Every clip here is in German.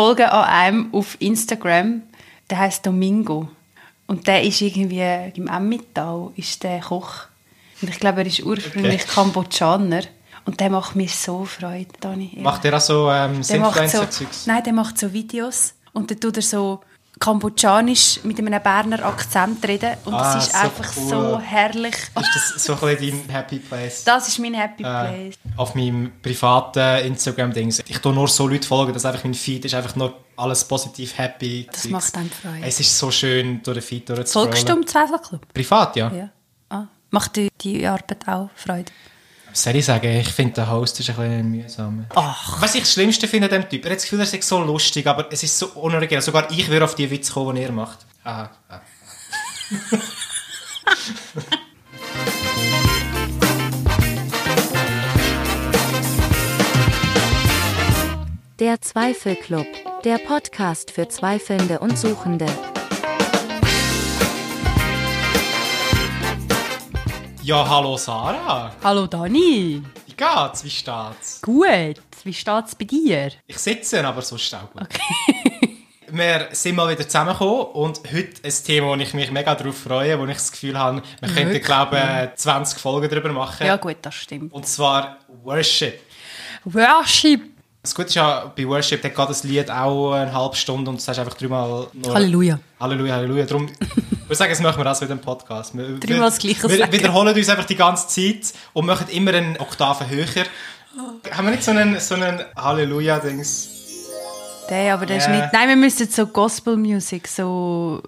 folge an einem auf Instagram, der heißt Domingo. Und der ist irgendwie im Emmental, ist der Koch. Und ich glaube, er ist ursprünglich Okay. Kambodschaner. Und der macht mir so Freude, Dani. Macht der auch so ähm, macht so, Influencer-Zeugs? Nein, der macht so Videos. Und dann tut er so kambodschanisch mit einem Berner Akzent reden. Und Ah, das ist so einfach cool. so herrlich. Ist das so ein dein Happy Place? Das ist mein Happy Äh, Place. auf meinem privaten Instagram-Ding. Ich tue nur so Leute folgen, dass einfach mein Feed ist einfach nur alles positiv, happy. Das Zeugs. macht einem Freude. Es ist so schön, durch den Feed durchzuscrollen. Folgst du im Zweifelclub? Privat, ja. Ja. Ah. Macht dir die Arbeit auch Freude? Soll ich sagen, ich finde, der Host ist ein bisschen mühsam. Ach. Was ich das Schlimmste finde an dem Typ, er hat das Gefühl, er ist so lustig, aber es ist so unoriginell. Sogar ich würde auf die Witze kommen, die er macht. Ah, ah. Der Zweifelclub, der Podcast für Zweifelnde und Suchende. Ja, hallo Sarah. Hallo Dani. Wie geht's? Wie steht's? Gut. Wie steht's bei dir? Ich sitze, aber sonst auch gut. Okay. Wir sind mal wieder zusammengekommen und heute ein Thema, wo ich mich mega darauf freue, wo ich das Gefühl habe, wir könnten, Wirklich? glaube ich, 20 Folgen darüber machen. Ja gut, das stimmt. Und zwar Worship. Worship. Das Gute ist ja, bei Worship, geht das Lied auch eine halbe Stunde und du sagst einfach dreimal Halleluja. Halleluja, Halleluja. Darum, ich würde sagen, das machen wir auch wieder im Podcast. Wir, Dreimal das Gleiche Wir sagen. wiederholen uns einfach die ganze Zeit und machen immer eine Oktave höher. Haben wir nicht so einen, so einen Halleluja-Dings? Der, aber das Ja. ist nicht... Nein, wir müssen so Gospel Music, so...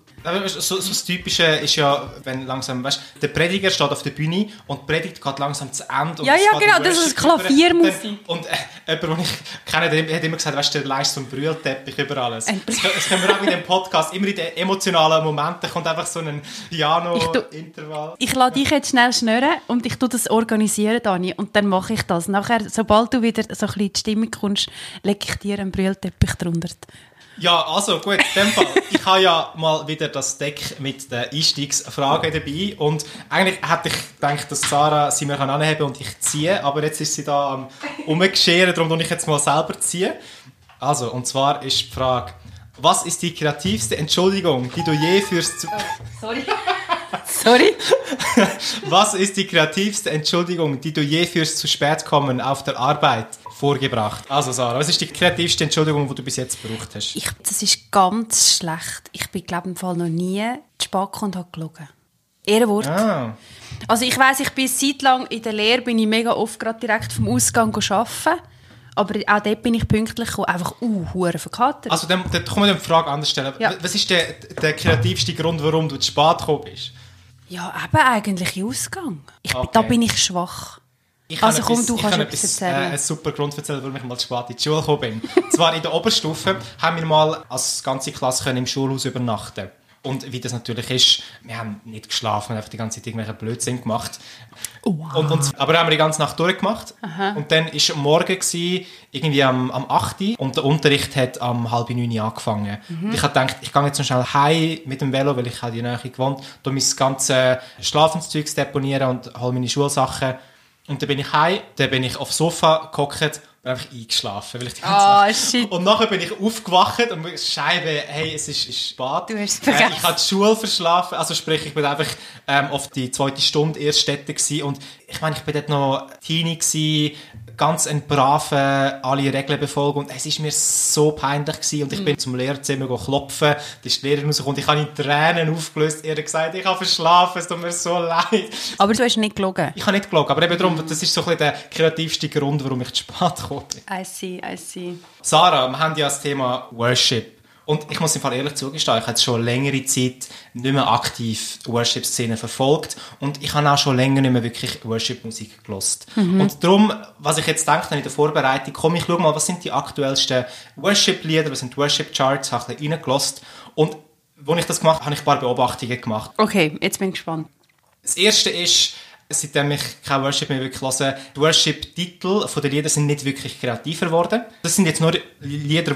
So, so das Typische ist ja, wenn langsam, weißt der Prediger steht auf der Bühne und die Predigt geht langsam zu Ende. Und Ja, ja, genau, das ist Klaviermusik. Und, äh, jemand, den ich kenne, der hat immer gesagt, weißt du, der leist so einen Brühlteppich über alles. Das, das können wir auch in dem Podcast, immer in den emotionalen Momenten kommt einfach so ein Piano-Intervall. Ich lasse dich jetzt schnell schnurren und ich tue das organisieren, Dani, und dann mache ich das. Nachher, sobald du wieder so ein bisschen in die Stimmung kommst, lege ich dir einen Brüllteppich drunter. Ja, also gut, in dem Fall. Ich habe ja mal wieder das Deck mit den Einstiegsfragen dabei und eigentlich hätte ich gedacht, dass Sarah sie mir anheben kann und ich ziehe, aber jetzt ist sie da am umgescheren, darum tue ich jetzt mal selber ziehen. Also, und zwar ist die Frage, was ist die kreativste Entschuldigung, die du je fürs... Zu Sorry. Sorry? was ist die kreativste Entschuldigung, die du je fürs zu spät kommen auf der Arbeit vorgebracht? Also Sarah, was ist die kreativste Entschuldigung, die du bis jetzt gebraucht hast? Ich, das ist ganz schlecht. Ich bin, glaube im Fall noch nie zu spät und habe gelogen. Ehrenwort. Ah. Also ich weiss, ich bin seit lang in der Lehre, bin ich mega oft gerade direkt vom Ausgang arbeiten. Aber auch dort bin ich pünktlich gekommen. Einfach, uh, hure verkatert. Also, dann, dann kann man die Frage anders stellen. Ja. Was ist der, der kreativste Grund, warum du zu spät gekommen bist? ja, eben eigentlich Ausgang. Ich, Okay. Da bin ich schwach. Ich Also kann komm, etwas- du kannst kann etwas etwas, erzählen. Äh, einen super Grund erzählen, warum ich mal zu spät in die Schule gekommen bin. Zwar in der Oberstufe haben wir mal als ganze Klasse können im Schulhaus übernachten und wie das natürlich ist, wir haben nicht geschlafen, wir haben einfach die ganze Zeit irgendwelche Blödsinn gemacht. Wow. Und, und, aber haben wir die ganze Nacht durchgemacht. Und dann war morgen, gewesen, irgendwie am, am 8. Uhr, und der Unterricht hat am halb 9 Uhr angefangen. Und ich habe gedacht, ich gehe jetzt noch schnell heim mit dem Velo, weil ich halt in der Nähe gewohnt da mein ganzes Schlafenszeug deponieren und hole meine Schulsachen. Und dann bin ich heim, dann bin ich aufs Sofa gehockt und einfach eingeschlafen, weil ich die ganze Nacht- shit. Und nachher bin ich aufgewacht und Scheibe, hey, es ist, ist spät. Du hast Äh, vergessen. ich habe die Schule verschlafen, also sprich, ich bin einfach ähm, auf die zweite Stunde erst Städte gewesen. und ich meine, ich bin dort noch Teenie gewesen, ganz ein braver, alle Regeln befolgen und es ist mir so peinlich gewesen und ich Mhm. bin zum Lehrerzimmer go klopfen, da ist die Lehrerin rausgekommen und ich habe in Tränen aufgelöst, ihr gesagt, ich habe verschlafen, es tut mir so leid. Aber du hast nicht gelogen. Ich habe nicht gelogen, aber eben darum, das ist so ein der kreativste Grund, warum ich zu spät gekommen bin. I see, I see. Sarah, wir haben ja das Thema Worship. Und ich muss im Fall ehrlich zugestehen, ich habe schon längere Zeit nicht mehr aktiv Worship-Szene verfolgt und ich habe auch schon länger nicht mehr wirklich Worship-Musik gelost. Und darum, was ich jetzt denke in der Vorbereitung, komm, ich schau mal, was sind die aktuellsten Worship-Lieder, was sind Worship-Charts, habe ein bisschen reingelost. Und als ich das gemacht habe, habe ich ein paar Beobachtungen gemacht. Okay, jetzt bin ich gespannt. Das erste ist, seitdem ich kein Worship mehr wirklich höre, die Worship-Titel der Lieder sind nicht wirklich kreativer geworden. Das sind jetzt nur Lieder,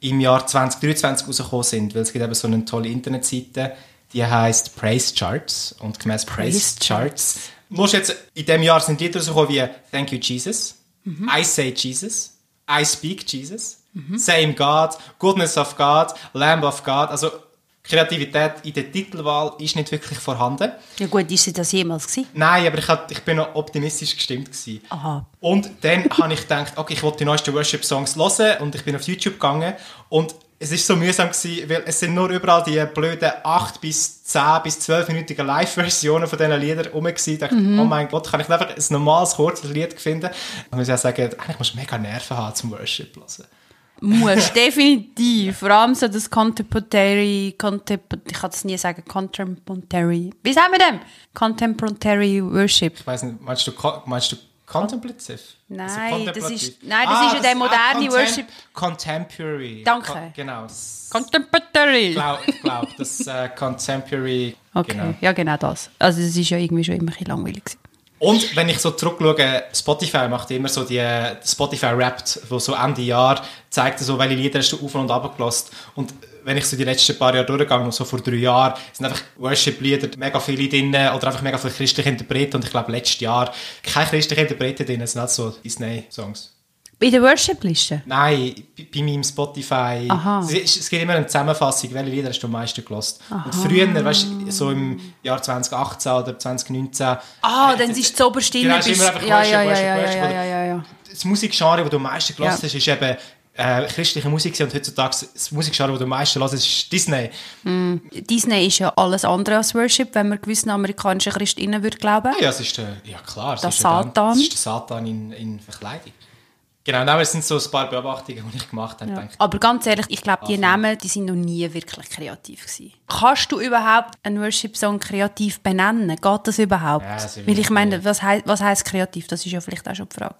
die im Jahr 2023 rausgekommen sind, weil es gibt eben so eine tolle Internetseite, die heißt Praise Charts. Und gemäß Praise, Praise Charts. Musst jetzt, in diesem Jahr sind Lieder rausgekommen wie Thank You Jesus, I Say Jesus, I Speak Jesus, Same God, Goodness of God, Lamb of God. Also Kreativität in der Titelwahl ist nicht wirklich vorhanden. Ja gut, ist sie das jemals gewesen? Nein, aber ich, hat, ich bin noch optimistisch gestimmt. Gewesen. Aha. Und dann habe ich gedacht, okay, ich wollte die neuesten Worship-Songs hören und ich bin auf YouTube gegangen und es ist so mühsam gewesen, weil es sind nur überall die blöden 8 bis 10 bis 12-minütigen Live-Versionen von diesen Liedern rum gewesen. Ich dachte, oh mein Gott, kann ich einfach ein normales, kurzes Lied finden? Ich muss ja sagen, eigentlich musst du mega Nerven haben zum Worship hören. Muss, definitiv. Vor allem so das Contemporary, Contempor ich kann es nie sagen, Contemporary, wie sagen wir dem? Contemporary Worship. Ich weiss nicht, meinst du, meinst du contemplative? Nein, Also das ist- nein, das ist ja der moderne contem- Worship. Contemporary. Danke. Con- genau. das- Contemporary. Ich glaube, glaub, das äh, Contemporary. Okay, Genau. ja genau das. Also es ist ja irgendwie schon immer ein bisschen langweilig gewesen. Und wenn ich so zurückschaue, Spotify macht immer so die Spotify Wrapped, wo so Ende Jahr zeigt so, welche Lieder hast du auf und ab gelassen. Und wenn ich so die letzten paar Jahre durchgegangen, so vor drei Jahren, sind einfach Worship-Lieder, mega viele drin oder einfach mega viele christliche Interpreten. Und ich glaube, letztes Jahr keine christlichen Interpreten drin, es sind halt so Disney-Songs. Bei der Worship-Liste? Nein, bei, bei meinem Spotify. Aha. Es, es gibt immer eine Zusammenfassung, welche Lieder hast du am meisten gelost. Und früher, weißt du, so im Jahr 2018 oder 2019. Ah, äh, dann ist die oberste Genau, ist immer einfach ja, Worship, ja, ja, Worship, ja, ja, Worship, ja, ja, ja, ja. Das Musikgenre, das du am meisten gelost Ja. hast, ist eben äh, christliche Musik und heutzutage das Musikgenre, das du am meisten hörst, ist Disney. Disney ist ja alles andere als Worship, wenn man gewissen amerikanischen Christinnen würde glauben. Ah, ja, es ist der, ja klar, es Der ist der Satan. Es ist der Satan in, in Verkleidung. Genau, nein, es sind so ein paar Beobachtungen, die ich gemacht habe. Ja. Aber ganz ehrlich, ich glaube, die Namen, die sind noch nie wirklich kreativ gewesen. Kannst du überhaupt einen Worship-Song kreativ benennen? Geht das überhaupt? Ja, das Weil ich meine, was, hei was heisst kreativ? Das ist ja vielleicht auch schon die Frage.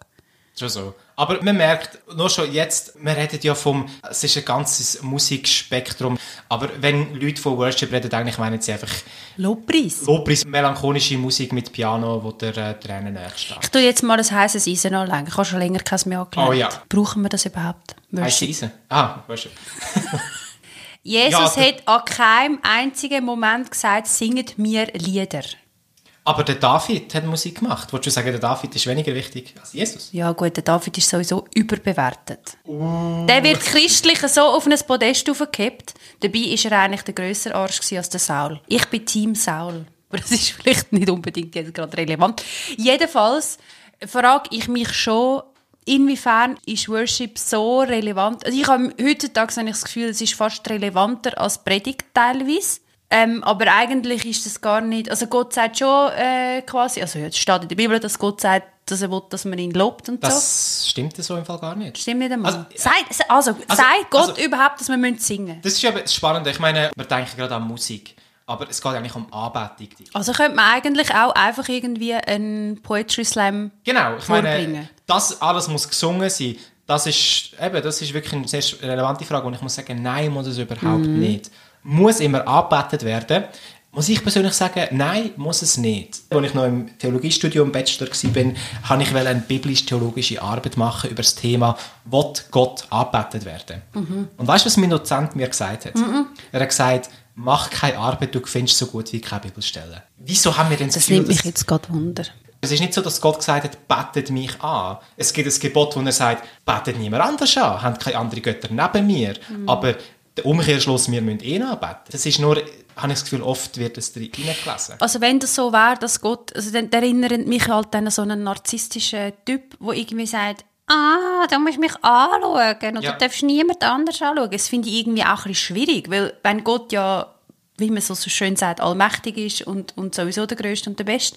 Schon so. Aber man merkt, nur schon jetzt, wir reden ja vom, es ist ein ganzes Musikspektrum, aber wenn Leute von Worship reden, eigentlich meinen sie einfach Lobpreis. Lobpreis, melancholische Musik mit Piano, wo der äh, Tränen nachsteht. Ich tue jetzt mal ein heißes Eisen anlegen. Ich habe schon länger keins mehr angelegt. Oh ja. Brauchen wir das überhaupt? Heiße Worship. Eisen? Ah, Worship. Jesus Ja, hat an keinem einzigen Moment gesagt, singet mir Lieder. Aber der David hat Musik gemacht. Wolltest du sagen, der David ist weniger wichtig als Jesus? Ja gut, der David ist sowieso überbewertet. Der wird christlich so auf ein Podest aufgehebt. Dabei ist er eigentlich der grössere Arsch als der Saul. Ich bin Team Saul. Aber das ist vielleicht nicht unbedingt jetzt gerade relevant. Jedenfalls frage ich mich schon, inwiefern ist Worship so relevant? Also ich habe heutzutage habe ich das Gefühl, es ist fast relevanter als Predigt teilweise. Ähm, aber eigentlich ist das gar nicht. Also Gott sagt schon äh, quasi, also es steht in der Bibel, dass Gott sagt, dass er will, dass man ihn lobt und so. Das stimmt so im Fall gar nicht. Stimmt nicht einmal. Also, Sagt- also, also- sagt Gott also- überhaupt, dass wir müssen singen Das ist ja das Spannende. Ich meine, wir denken gerade an Musik. Aber es geht eigentlich um Anbetung. Also könnte man eigentlich auch einfach irgendwie einen Poetry Slam Genau, ich meine, vorbringen. das alles muss gesungen sein. Das ist, eben, das ist wirklich eine sehr relevante Frage und ich muss sagen, nein, muss es überhaupt Mhm. nicht. Muss immer angebetet werden? Muss ich persönlich sagen, nein, muss es nicht. Als ich noch im Theologiestudium Bachelor war, habe ich eine biblisch-theologische Arbeit machen über das Thema, will Gott angebetet werden? Mhm. Und weißt du, was mein Dozent mir gesagt hat? Er hat gesagt, mach keine Arbeit, du findest so gut wie keine Bibelstelle. Wieso haben wir denn das Das Gefühl, nimmt mich jetzt gerade Wunder. es ist nicht so, dass Gott gesagt hat, betet mich an. Es gibt ein Gebot, wo er sagt, betet niemand anders an, habt keine anderen Götter neben mir. Aber der Umkehrschluss, wir müssen eh anbeten. Das ist nur, habe ich das Gefühl, oft wird es drin gelesen. Also wenn das so wäre, dass Gott, also dann erinnert mich halt an so einen narzisstischen Typ, der irgendwie sagt, ah, du musst mich anschauen oder Ja. du darfst niemand anders anschauen. Das finde ich irgendwie auch ein bisschen schwierig, weil wenn Gott ja, wie man so so schön sagt, allmächtig ist und, und sowieso der Größte und der Beste,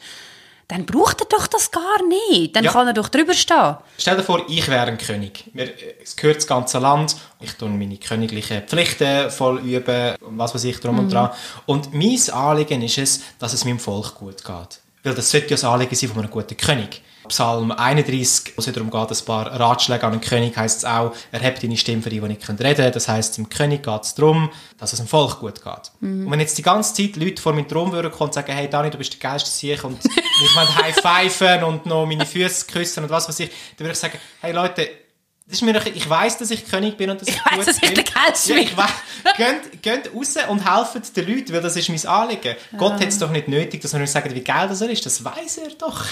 dann braucht er doch das gar nicht. Dann Ja. kann er doch drüber stehen. Stell dir vor, ich wäre ein König. Mir, es gehört das ganze Land. Ich tue meine königlichen Pflichten voll üben und was weiß ich drum und dran. Und mein Anliegen ist es, dass es meinem Volk gut geht. Weil das sollte ja das Anliegen sein von einem guten König. Psalm 31, wo es darum geht, ein paar Ratschläge an den König, heisst es auch, erhebt deine Stimme für die, die nicht reden können. Das heisst, dem König geht es darum, dass es dem Volk gut geht. Und wenn jetzt die ganze Zeit Leute vor meinen Thron würden kommen und sagen, hey Dani, du bist der geilste Sieg und ich will high pfeifen und noch meine Füße küssen und was weiß ich, dann würde ich sagen, hey Leute, das ist mir doch, ich weiss, dass ich König bin und dass ich, Ich gut dass ich bin. der Geilste ja, bin. ich weiss. Geht, geht raus und helft den Leuten, weil das ist mein Anliegen. Gott hat es doch nicht nötig, dass wir uns sagen, wie geil das er ist. Das weiß er doch.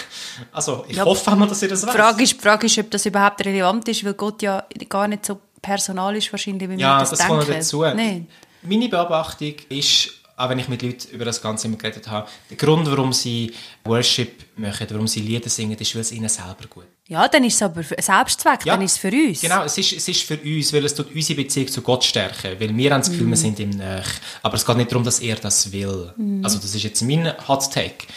Also, ich Ja, hoffe einmal, dass er das Die weiß. Frage ist, die Frage ist, ob das überhaupt relevant ist, weil Gott ja gar nicht so personal ist, wahrscheinlich, wie Ja, wir das, das denken. kommt noch dazu. Nein. Meine Beobachtung ist, auch wenn ich mit Leuten über das Ganze immer geredet habe, der Grund, warum sie Worship machen, warum sie Lieder singen, ist, weil es ihnen selber gut Ja, dann ist es aber ein Selbstzweck, Ja. dann ist es für uns. Genau, es ist, es ist für uns, weil es tut unsere Beziehung zu Gott stärken. Weil wir haben das Gefühl, wir sind ihm nach. Aber es geht nicht darum, dass er das will. Also das ist jetzt mein Hot Take.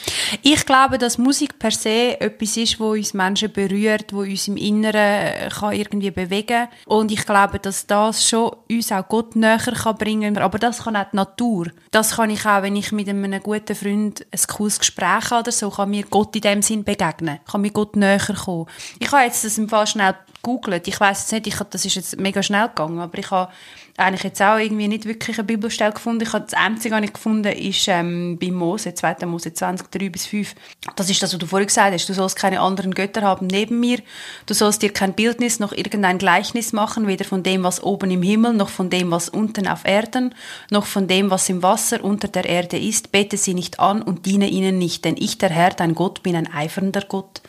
Ich glaube, dass Musik per se etwas ist, wo uns Menschen berührt, wo uns im Inneren äh, kann irgendwie bewegen Und ich glaube, dass das schon uns auch Gott näher kann bringen Aber das kann auch die Natur. Das kann ich auch, wenn ich mit einem guten Freund ein cooles Gespräch habe oder so, kann mir Gott in dem Sinn begegnen. Kann mir Gott näher kommen. Ich habe jetzt das im Fall schnell gegoogelt. Ich weiß jetzt nicht, ich hab, das ist jetzt mega schnell gegangen, aber ich habe eigentlich jetzt auch irgendwie nicht wirklich eine Bibelstelle gefunden. Ich habe das einzige, was ich gefunden ist ähm, bei Mose, 2. Mose 20, 3 bis 5. Das ist das, was du vorhin gesagt hast. Du sollst keine anderen Götter haben neben mir. Du sollst dir kein Bildnis noch irgendein Gleichnis machen, weder von dem, was oben im Himmel, noch von dem, was unten auf Erden, noch von dem, was im Wasser unter der Erde ist. Bete sie nicht an und diene ihnen nicht, denn ich, der Herr, dein Gott, bin ein eifernder Gott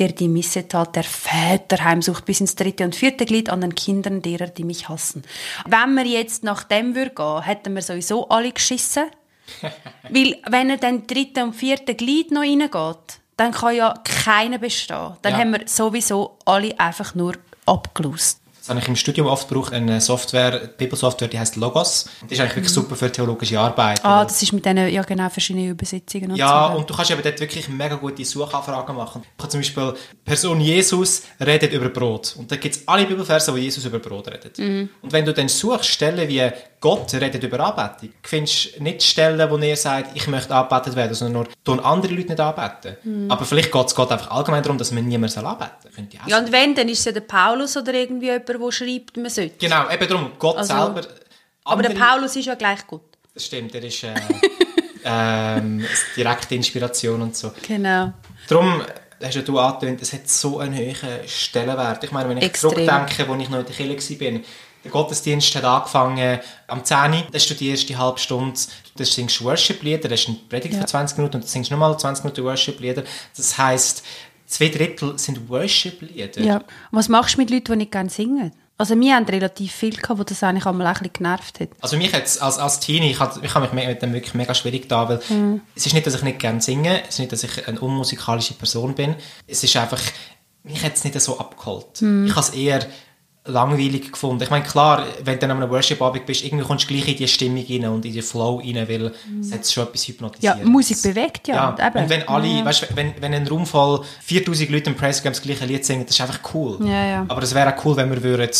der die Missetat der Väter heimsucht bis ins dritte und vierte Glied an den Kindern derer, die mich hassen. Wenn wir jetzt nach dem würden gehen, hätten wir sowieso alle geschissen. Weil, wenn er dann dritte und vierte Glied noch reingeht, dann kann ja keiner bestehen. Dann Ja. haben wir sowieso alle einfach nur abgelust. Das habe ich im Studium oft gebraucht, eine Software, Bibelsoftware, die heißt Logos. Die ist eigentlich wirklich super für theologische Arbeit. Ah, das ist mit diesen, ja genau, verschiedenen Übersetzungen und Ja, so. und du kannst eben dort wirklich mega gute Suchanfragen machen. Ich kann zum Beispiel, Person Jesus redet über Brot. Und da gibt es alle Bibelverse, wo Jesus über Brot redet. Mhm. Und wenn du dann suchst, Stellen wie Gott redet über Anbetung, findest du nicht Stellen, wo er sagt, ich möchte angebetet werden, sondern nur, tun andere Leute nicht anbeten. Mhm. Aber vielleicht geht es Gott einfach allgemein darum, dass man niemand soll anbeten soll. Ja und wenn, dann ist es ja der Paulus oder irgendwie jemand, der schreibt, man sollte. Genau, eben darum, Gott Also, selber. Aber der Paulus ist ja gleich gut. Das stimmt, der ist äh, ähm, direkte Inspiration und so. Genau. Darum hast ja du angetönt, es hat so einen hohen Stellenwert. Ich meine, wenn ich Extrem. zurückdenke, als ich noch in der Kirche war, der Gottesdienst hat angefangen am 10 Uhr, dann hast du die erste halbe Stunde, du singst Worship-Lieder, dann hast du eine Predigt Ja. für 20 Minuten und dann singst du nochmal 20 Minuten Worship-Lieder. Das heisst, zwei Drittel sind Worship-Lieder. Ja. Was machst du mit Leuten, die nicht gerne singen? Also wir haben relativ viel gehabt, wo das eigentlich einmal ein bisschen genervt hat. Also mich jetzt als, als Teenie, ich habe ich hab mich mit dem wirklich mega schwierig da, weil Mhm. es ist nicht, dass ich nicht gerne singe, es ist nicht, dass ich eine unmusikalische Person bin, es ist einfach, mich hat es nicht so abgeholt. Mhm. Ich habe es eher langweilig gefunden. Ich meine, klar, wenn du dann an einem Worship-Abend bist, irgendwie kommst du gleich in die Stimmung rein und in den Flow rein, weil es hat schon etwas Ja, hypnotisiert. Musik bewegt ja. Ja, und und wenn alle, Ja. weißt, wenn, wenn ein Raum voll 4000 Leute im Presscamp das gleiche Lied singen, das ist einfach cool. Ja, ja. Aber es wäre auch cool, wenn wir würden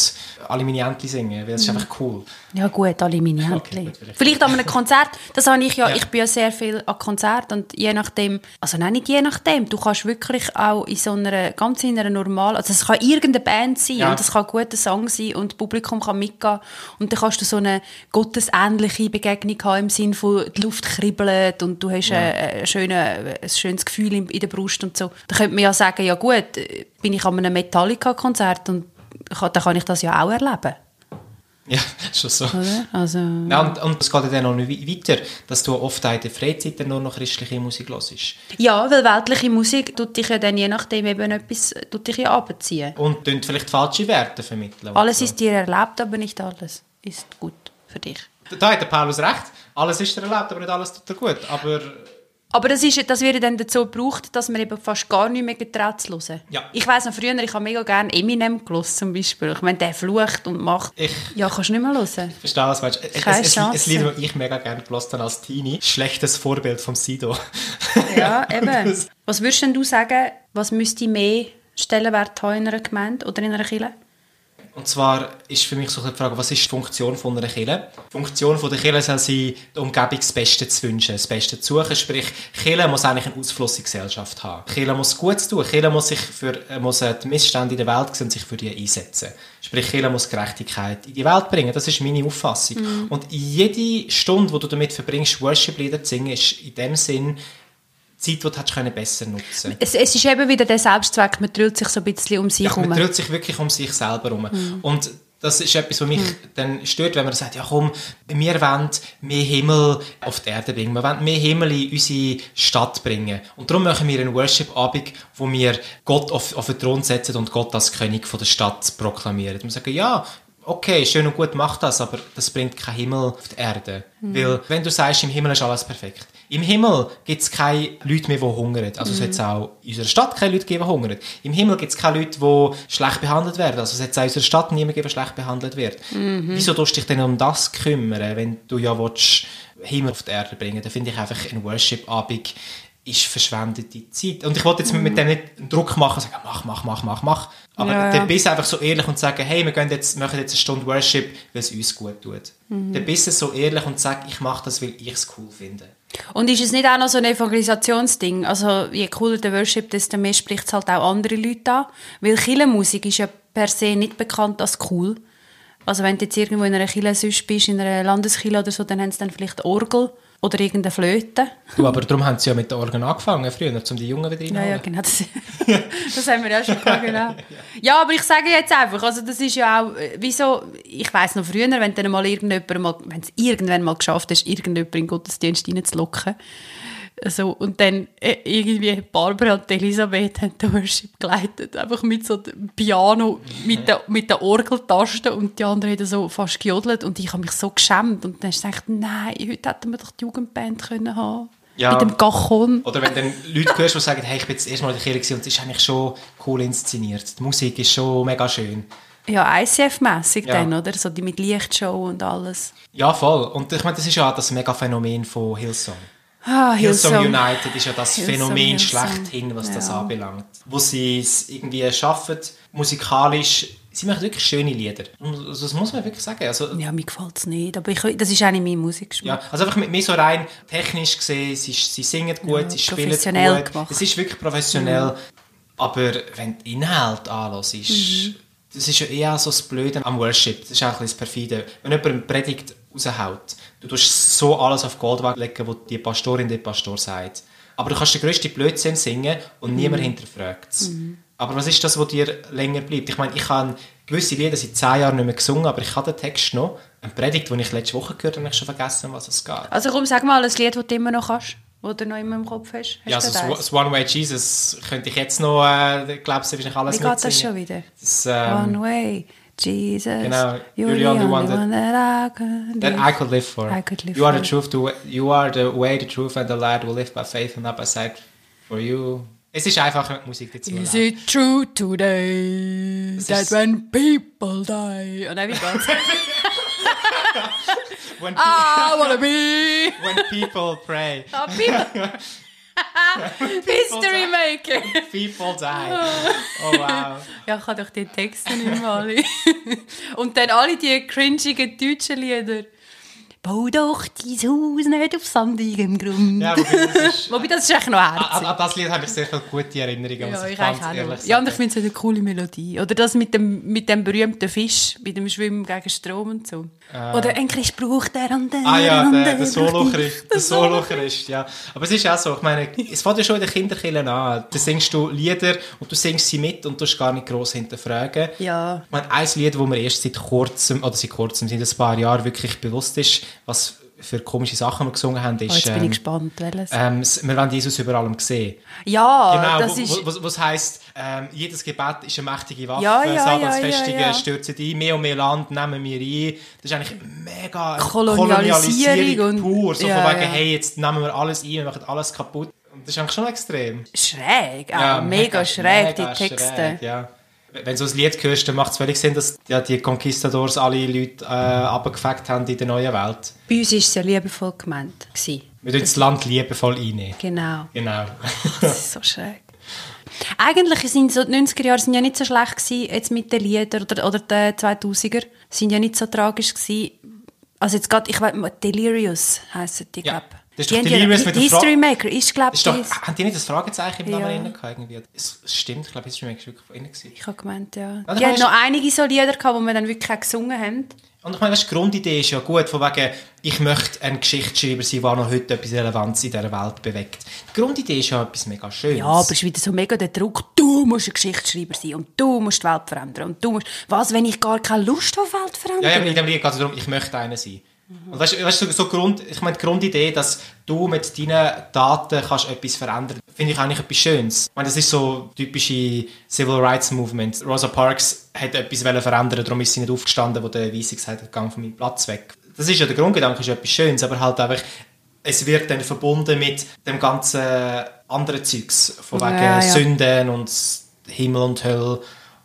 alle meine Entchen singen, weil es ist einfach cool. Ja gut, alle meine Händchen. Okay, vielleicht. an einem Konzert, das habe ich ja, Ja. ich bin ja sehr viel an Konzert und je nachdem, also nein, nicht je nachdem, du kannst wirklich auch in so einer, ganz in einer normalen, also es kann irgendeine Band sein Ja. und es kann ein guter Song sein und das Publikum kann mitgehen und dann kannst du so eine gottesähnliche Begegnung haben im Sinne von, die Luft kribbelt und du hast ein, ein, schöne, ein schönes Gefühl in, in der Brust und so. Da könnte man ja sagen, ja gut, bin ich an einem Metallica-Konzert und kann- dann kann ich das ja auch erleben. Ja, schon so. Oder? Also, Ja, und, und es geht ja dann noch nicht weiter, dass du oft auch in der Freizeit dann nur noch christliche Musik hörst. Ja, weil weltliche Musik tut dich ja dann je nachdem eben etwas, tut dich ja abziehen. Und tun vielleicht falsche Werte vermitteln. Alles so. ist dir erlaubt, aber nicht alles ist gut für dich. Da hat der Paulus recht. Alles ist dir erlaubt, aber nicht alles tut dir gut. Aber Aber das, ist, das wird dann dazu gebraucht, dass man eben fast gar nicht mehr getraut zu hören. Ja. Ich weiss noch früher, ich habe mega gerne Eminem gehört, zum Beispiel. Ich meine, der flucht und macht. Ich- Ja, kannst du nicht mehr hören. ich verstehe was du meinst. Es- Keine es, es, es Lied, das ich mega gerne gehört habe als Teenie. Schlechtes Vorbild vom Sido. Ja, eben. Was würdest denn du sagen, was müsste mehr Stellenwert haben in einer Gemeinde oder in einer Kirche? Und zwar ist für mich so die Frage, was ist die Funktion von einer Kirche? Die Funktion von der Kirche soll sein, der Umgebung das Beste zu wünschen, das Beste zu suchen. Sprich, Kirche muss eigentlich einen Ausfluss in die Gesellschaft haben. Kirche muss Gutes tun. Kirche muss sich für äh, muss äh, die Missstände in der Welt sehen sich für die einsetzen. Sprich, Kirche muss Gerechtigkeit in die Welt bringen. Das ist meine Auffassung. Und jede Stunde, die du damit verbringst, Worship-Lieder zu singen, ist in dem Sinn Zeit, die du können besser nutzen Es, es ist eben wieder der Selbstzweck, man drüllt sich so ein bisschen um sich ja, herum. man dreht sich wirklich um sich selber herum. Mhm. Und das ist etwas, was mich dann stört, wenn man sagt, ja komm, wir wollen mehr Himmel auf die Erde bringen, wir wollen mehr Himmel in unsere Stadt bringen. Und darum machen wir einen Worship-Abend, wo wir Gott auf, auf den Thron setzen und Gott als König von der Stadt proklamieren. Wir sagen, ja, okay, schön und gut, mach das, aber das bringt keinen Himmel auf die Erde. Mhm. Weil, wenn du sagst, im Himmel ist alles perfekt. Im Himmel gibt es keine Leute mehr, die hungern. Also es Mhm. hat es auch in unserer Stadt keine Leute geben, die hungern. Im Himmel gibt es keine Leute, die schlecht behandelt werden. Also es hat auch in unserer Stadt niemand geben, der schlecht behandelt wird. Mhm. Wieso tust du dich denn um das kümmern, wenn du ja willst, Himmel auf die Erde bringen? Da finde ich einfach, ein Worship-Abend ist verschwendete Zeit. Und ich wollte jetzt mit dem nicht einen Druck machen, sagen, mach, mach, mach, mach, mach. Aber Ja, dann bist du einfach so ehrlich und sagen, hey, wir gehen jetzt, machen jetzt eine Stunde Worship, weil es uns gut tut. Mhm. Dann bist du so ehrlich und sagst, ich mache das, weil ich es cool finde. Und ist es nicht auch noch so ein Evangelisationsding? Also je cooler der Worship, desto mehr spricht es halt auch andere Leute an. Weil Kirchenmusik ist ja per se nicht bekannt als cool. Also wenn du jetzt irgendwo in einer Kirche sonst bist, in einer Landeskirche oder so, dann haben sie dann vielleicht Orgel oder irgendeine Flöte. Du, aber darum haben sie ja mit der Organ angefangen früher, um die Jungen wieder Ja, ja, reinzuholen. genau. Das, das haben wir ja schon gehabt, genau. Ja, aber ich sage jetzt einfach, also das ist ja auch, äh, wieso, ich weiss noch früher, wenn dann mal irgendjemand mal, wenn es irgendwann mal geschafft hast, irgendjemand in den Gottesdienst reinzulocken, so, und dann äh, irgendwie Barbara und Elisabeth haben den Worship geleitet, einfach mit so dem Piano, mit der, mit der Orgeltaste und die anderen haben so fast gejodelt und ich habe mich so geschämt und dann hast du gedacht, nein, heute hätten wir doch die Jugendband können haben. Ja. Mit dem Cajon. Oder wenn dann Leute hörst, die sagen, hey, ich bin jetzt erst mal in der Kirche und es ist eigentlich schon cool inszeniert. Die Musik ist schon mega schön. Ja, ICF-mässig Ja. dann, oder? So die mit Lichtshow und alles. Ja, voll. Und ich meine, das ist ja auch das mega Phänomen von Hillsong. Ah, Hillsong Hillsong. United ist ja das Hillsong, Phänomen Hillsong. schlechthin, was das Ja. anbelangt. Wo sie es irgendwie schaffen, musikalisch, sie machen wirklich schöne Lieder. Also das muss man wirklich sagen. Also, Ja, mir gefällt es nicht, aber ich, das ist auch nicht mein Musikgeschmack. ja, also einfach mit mir so rein technisch gesehen, sie, sie singen gut, Ja, sie spielen professionell gut. gemacht. Es ist wirklich professionell. Aber wenn der Inhalt anlässt, ist, Mhm. das ist ja eher so das Blöde am Worship. Das ist auch ein bisschen das Perfide. Wenn jemand Predigt raushaut, du tust so alles auf Goldwaage legen, was die Pastorin, der Pastor sagt. Aber du kannst den grössten Blödsinn singen und niemand hinterfragt es. Aber was ist das, was dir länger bleibt? Ich meine, ich habe gewisse Lieder seit zehn Jahren nicht mehr gesungen, aber ich habe den Text noch. Eine Predigt, die ich letzte Woche gehört habe, habe ich schon vergessen, was es geht. Also komm, sag mal ein Lied, das du immer noch kannst, das du noch immer im Kopf hast. hast Ja, also da das, das One Way Jesus könnte ich jetzt noch, äh, glaubst du, wahrscheinlich alles Wie geht das mitsingen. schon wieder? Das, ähm, One way, Jesus, genau, you're, the only one that, I can that I could live for. I could live you are for. the truth, the, you are the way, the truth and the light. We live by faith and not by sight for you. Es ist einfach Musik dazu. Is it true today Das that when people die... Oh nein, wie geht's? When, I wanna be... when people pray, Ah, people... History maker. people die. Oh wow. Ja, ich habe doch die Texte nicht mehr alle. Und dann alle die cringigen deutschen Lieder. Bau doch dein Haus nicht auf sandigem Grund. Ja, wobei das ist, Wobei, das ist echt noch an, herzig. an das Lied habe ich sehr viele gute Erinnerungen, Ja, ich ich ganz ehrlich sagen. Ja, und ich finde es eine coole Melodie. Oder das mit dem, mit dem berühmten Fisch, mit dem Schwimmen gegen Strom und so. Oder ein Christ braucht der und der Ah ja, der, der der Solo-Christ. Der Der Solo- Solo-Christ, ja. Aber es ist auch so, ich meine, es fängt ja schon in den Kinderkillen an. Da singst du Lieder und du singst sie mit und du hast gar nicht gross hinterfragen. Ja. Ich meine, ein Lied, das mir erst seit kurzem, oder seit kurzem, seit ein paar Jahren wirklich bewusst ist, was für komische Sachen wir gesungen haben, Oh, ist, jetzt bin ich ähm, gespannt, welches. ähm, wir wollen Jesus über allem sehen. ja, Genau, das wo, ist... wo, was heisst, ähm, jedes Gebet ist eine mächtige Waffe, Ja, ja, Satans ja, ja, ja. stürzen ein, mehr und mehr Land nehmen wir ein. Das ist eigentlich mega Kolonialisierung und- pur, so von wegen, hey, jetzt nehmen wir alles ein, wir machen alles kaputt. Und das ist eigentlich schon extrem. schräg, auch mega, schräg, die Texte. schräg, ja. Wenn du ein Lied hörst, dann macht es völlig Sinn, dass ja, die Conquistadors alle Leute äh, abgefackt haben in der neuen Welt. Bei uns war es ja liebevoll gemeint. gewesen. Wir tun das Land liebevoll einnehmen. Genau. Genau. Das ist so schräg. Eigentlich sind so die 90er Jahre sind ja nicht so schlecht gewesen, jetzt mit den Liedern oder, oder die 2000er sind ja nicht so tragisch gewesen. Also jetzt gerade, ich weiß, Delirious heissen die, Ja, glaube das ist Die doch haben Delirious mit der History Maker ist, glaube ich, haben die nicht das Fragezeichen im Namen ja. gehabt? Irgendwie? Es, stimmt, ich glaube, History Maker ist wirklich von. Gewesen. ich habe gemeint, ja. Die haben weißt- noch einige so Lieder gehabt, die wir dann wirklich auch gesungen haben. Und ich meine, weißt, die Grundidee ist ja gut, von wegen, ich möchte ein Geschichtsschreiber sein, der noch heute etwas Relevanz in dieser Welt bewegt. Die Grundidee ist ja etwas mega Schönes. Ja, aber es ist wieder so mega der Druck, du musst ein Geschichtsschreiber sein und du musst die Welt verändern und du musst... Was, wenn ich gar keine Lust auf Welt verändern? ja, ja, aber in dem Lied geht es darum, ich möchte einer sein. Und weißt, weißt du, so Grund, ich meine, die Grundidee, dass du mit deinen Daten kannst etwas verändern, finde ich eigentlich etwas Schönes. Ich meine, das ist so typische Civil Rights Movement. Rosa Parks hat etwas verändern, darum ist sie nicht aufgestanden, wo der Weisse gesagt hat, gang von meinem Platz weg. Das ist ja der Grundgedanke, ist etwas Schönes, aber halt einfach, es wird dann verbunden mit dem ganzen anderen Zeugs, von wegen Ja, ja. Sünden und Himmel und Hölle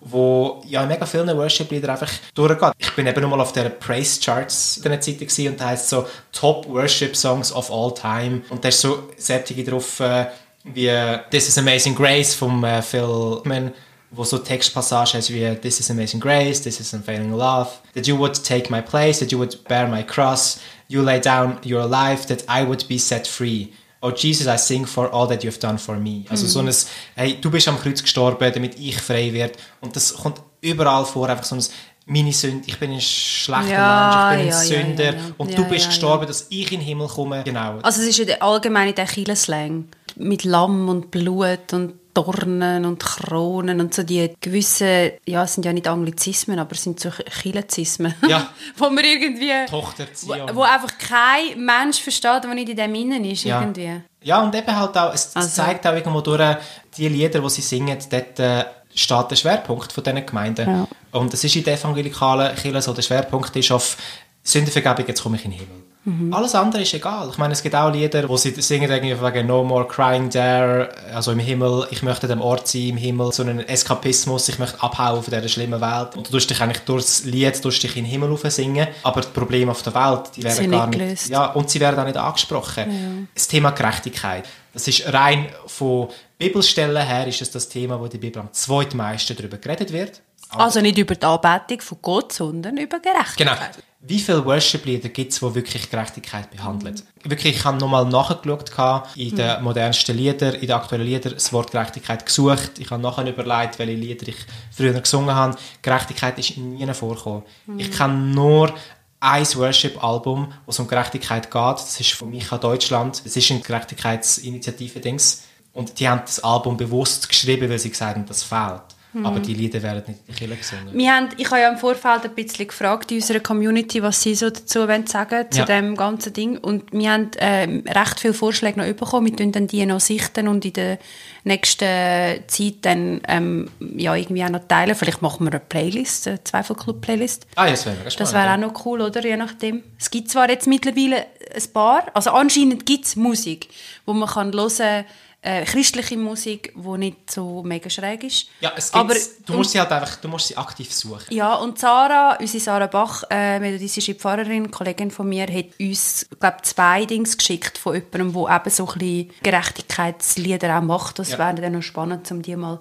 wo ja in mega vielen Worship-Lieder einfach durchgeht. Ich bin eben nochmal auf der Praise Charts in Zeit gewesen und da heißt so Top Worship Songs of All Time und da ist so sättige drauf äh, wie This is Amazing Grace vom äh, Phil Mann, wo so Textpassagen hast wie This is Amazing Grace, This is Unfailing Love, that you would take my place, that you would bear my cross, you lay down your life, that I would be set free. Oh Jesus, I sing for all that you've done for me. Also so ein, hey, du bist am Kreuz gestorben, damit ich frei werde. Und das kommt überall vor, einfach so ein, meine Sünde, ich bin ein schlechter Ja, Mensch, ich bin ja, ein Sünder. ja. Und du bist gestorben, dass ich in den Himmel komme. Genau. Also es ist ja der allgemeine der Kirchenslang. Mit Lamm und Blut und Dornen und Kronen und so die gewissen, ja, es sind ja nicht Anglizismen, aber es sind so Kirchenzismen. Ja. wo man irgendwie... Tochter Wo, wo einfach kein Mensch versteht, der nicht in dem innen ist, Ja. irgendwie. Ja, und eben halt auch, es, es Also- zeigt auch irgendwo durch die Lieder, die sie singen, dort äh, steht der Schwerpunkt von diesen Gemeinden. Ja. Und es ist in der evangelikalen Kirche so, der Schwerpunkt ist auf Sündenvergebung, jetzt komme ich in den Himmel. Mhm. Alles andere ist egal. Ich meine, es gibt auch Lieder, wo sie singen irgendwie wegen No more crying there, also im Himmel, ich möchte dem Ort sein, im Himmel, so einen Eskapismus, ich möchte abhauen von dieser schlimmen Welt. Und du tust dich eigentlich durchs Lied durchs dich in den Himmel singen, aber die Probleme auf der Welt, die werden Sind gar nicht gelöst. ja, und sie werden auch nicht angesprochen. Das Thema Gerechtigkeit, das ist rein von Bibelstellen her, ist es das Thema, wo die Bibel am zweitmeisten darüber geredet wird. Also nicht über die Anbetung von Gott, sondern über Gerechtigkeit. Genau. Wie viele Worship-Lieder gibt es, die wirklich Gerechtigkeit behandeln? Wirklich, ich habe nochmal nachgeschaut in den modernsten Liedern, in den aktuellen Liedern, das Wort Gerechtigkeit gesucht. Ich habe nachher überlegt, welche Lieder ich früher gesungen habe. Gerechtigkeit ist nie vorgekommen. Ich kenne nur ein Worship-Album, wo es um Gerechtigkeit geht. Das ist von Micha Deutschland. Das ist eine Gerechtigkeitsinitiative-Dings. Und die haben das Album bewusst geschrieben, weil sie gesagt haben, das fehlt. Aber die Lieder werden nicht in der Kirche gesungen. Wir haben, ich habe ja im Vorfeld ein bisschen gefragt in unserer Community, was sie so dazu wollen sagen zu Ja. dem ganzen Ding. Und wir haben ähm, recht viele Vorschläge noch bekommen. Wir tun dann die noch sichten und in der nächsten Zeit dann ähm, ja, irgendwie auch noch teilen. Vielleicht machen wir eine Playlist, eine Zweifelclub-Playlist. Ah, ja, das wäre Das wäre auch noch cool, oder? Je nachdem. Es gibt zwar jetzt mittlerweile ein paar, also anscheinend gibt es Musik, wo man kann hören äh, christliche Musik, die nicht so mega schräg ist. Ja, es gibt, Aber du musst sie halt einfach, du musst sie aktiv suchen. ja, und Sarah, unsere Sarah Bach, äh, methodistische Pfarrerin, Kollegin von mir, hat uns, glaube zwei Dings geschickt von jemandem, der eben so ein bisschen Gerechtigkeitslieder auch macht. Das Ja. wäre dann noch spannend, um die mal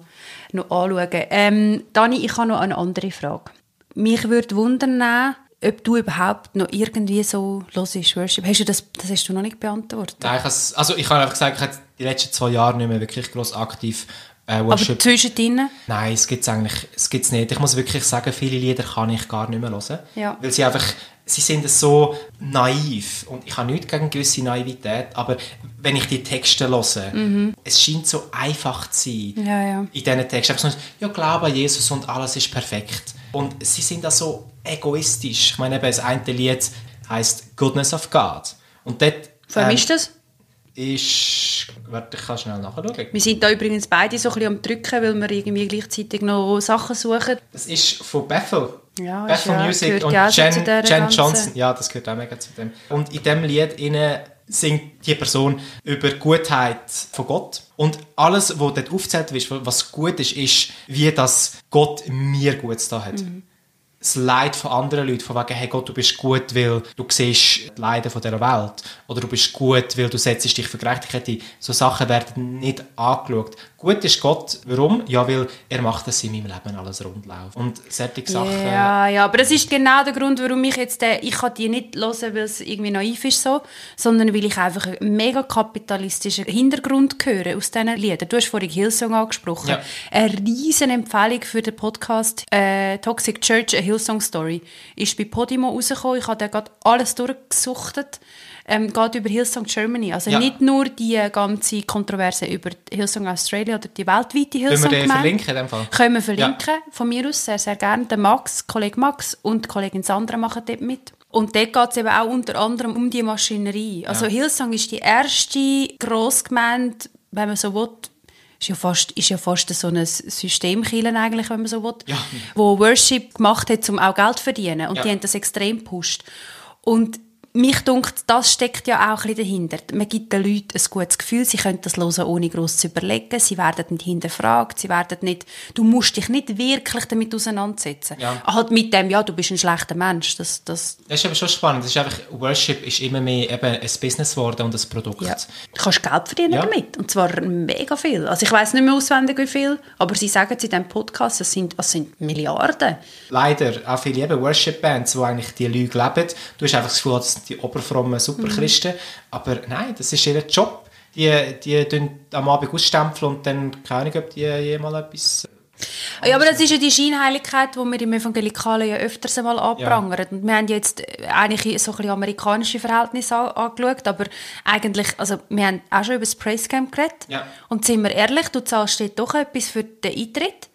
noch anzuschauen. Ähm, Dani, ich habe noch eine andere Frage. Mich würde wundern, ob du überhaupt noch irgendwie so hörst, Worship. Hast du das, das hast du noch nicht beantwortet. Nein, ich also ich habe einfach gesagt, ich habe die letzten zwei Jahre nicht mehr wirklich gross aktiv äh, Aber Worship. zwischendrin? Nein, es gibt es eigentlich es gibt's nicht. Ich muss wirklich sagen, viele Lieder kann ich gar nicht mehr hören. Ja. Weil sie einfach, sie sind so naiv. Und ich habe nichts gegen gewisse Naivität, aber wenn ich die Texte höre, es scheint so einfach zu sein. Mhm. Ja, ja. In diesen Texten. Einfach so, ja, glaube an Jesus und alles ist perfekt. Und sie sind da so egoistisch. Ich meine, eben das eine Lied heißt Goodness of God. Und dort, Von ähm, ist das? ist, warte, ich kann schnell nachschauen. Wir sind da übrigens beide so ein bisschen am Drücken, weil wir irgendwie gleichzeitig noch Sachen suchen. Das ist von Bethel. Ja, Bethel ja- Music gehört und ja Jen, Jen ganzen- Johnson. Ja, das gehört auch mega zu dem. Und in dem Lied innen singt die Person über die Gutheit von Gott. Und alles, was dort aufgezählt wird, was gut ist, ist, wie das Gott mir gut da hat. Mhm. Das Leid von anderen Leuten, von wegen, hey Gott, du bist gut, weil du siehst die Leiden von dieser Welt. Oder du bist gut, weil du setzt dich für Gerechtigkeit ein. So Sachen werden nicht angeschaut. Gut ist Gott. Warum? Ja, weil er macht, dass in meinem Leben alles rund läuft. Und solche Sachen... Ja, ja, aber das ist genau der Grund, warum ich jetzt, äh, ich kann die nicht hören, weil es irgendwie naiv ist so, sondern weil ich einfach einen mega kapitalistischen Hintergrund höre aus diesen Liedern. Du hast vorhin Hillsong angesprochen. Ja. Eine riesen Empfehlung für den Podcast äh, Toxic Church, a Hillsong Story, ist bei Podimo rausgekommen. Ich habe da gerade alles durchgesuchtet. Ähm, geht über Hillsong Germany. Also Ja. nicht nur die ganze Kontroverse über Hillsong Australia oder die weltweite Können wir Hillsong den Gemeinde. verlinken in dem Fall? Können wir verlinken, von mir aus sehr, sehr gerne. Der Max, Kollege Max und die Kollegin Sandra machen dort mit. Und dort geht es eben auch unter anderem um die Maschinerie. Also Ja. Hillsong ist die erste Grossgemeinde, wenn man so will, ist ja fast, ist ja fast so ein Systemkillen eigentlich, wenn man so will, Ja. wo Worship gemacht hat, um auch Geld zu verdienen. Und Ja. die haben das extrem gepusht. Und mich dunkt, das steckt ja auch ein bisschen dahinter. Man gibt den Leuten ein gutes Gefühl, sie können das hören, ohne groß zu überlegen, sie werden nicht hinterfragt, sie werden nicht, du musst dich nicht wirklich damit auseinandersetzen. Ja. Halt mit dem, ja, du bist ein schlechter Mensch, das, das, Das ist aber schon spannend. Das ist einfach, Worship ist immer mehr eben ein Business geworden und ein Produkt. ja. Du kannst Geld verdienen Ja. damit, und zwar mega viel. Also ich weiß nicht mehr auswendig, wie viel, aber sie sagen es in diesem Podcast, es sind, es sind Milliarden. Leider auch viele eben Worship-Bands, wo eigentlich die Lüge leben. Du hast einfach das Gefühl, die oberfrommen Superchristen. Aber nein, das ist ihr Job. Die, die am Abend ausstempeln und dann keine Ahnung, ob die jemals etwas... Ja, aber das ist ja die Scheinheiligkeit, die wir im Evangelikalen ja öfters einmal anprangern. Und wir haben jetzt äh, eigentlich so ein bisschen amerikanische Verhältnisse an, angeschaut, aber eigentlich, also wir haben auch schon über das Praisecamp geredet. Ja. Und sind wir ehrlich, du zahlst dort doch etwas für den Eintritt.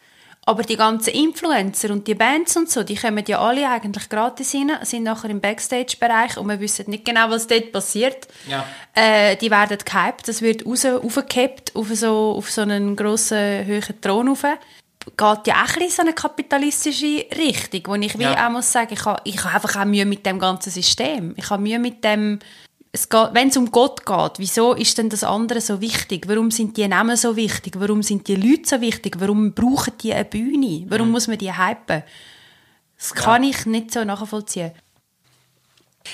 Aber die ganzen Influencer und die Bands und so, die kommen ja alle eigentlich gratis rein, sind nachher im Backstage-Bereich und wir wissen nicht genau, was dort passiert. Ja. Äh, die werden gehypt, das wird raus, aufgehypt auf so, auf so einen grossen, hohen Thron rauf. Geht ja auch ein in so eine kapitalistische Richtung, wo ich wie Ja. auch muss sagen, ich habe, ich habe einfach auch Mühe mit dem ganzen System. Ich habe Mühe mit dem, es geht, wenn es um Gott geht, wieso ist denn das andere so wichtig? Warum sind die Namen so wichtig? Warum sind die Leute so wichtig? Warum brauchen die eine Bühne? Warum Mhm. muss man die hypen? Das kann ich nicht so nachvollziehen.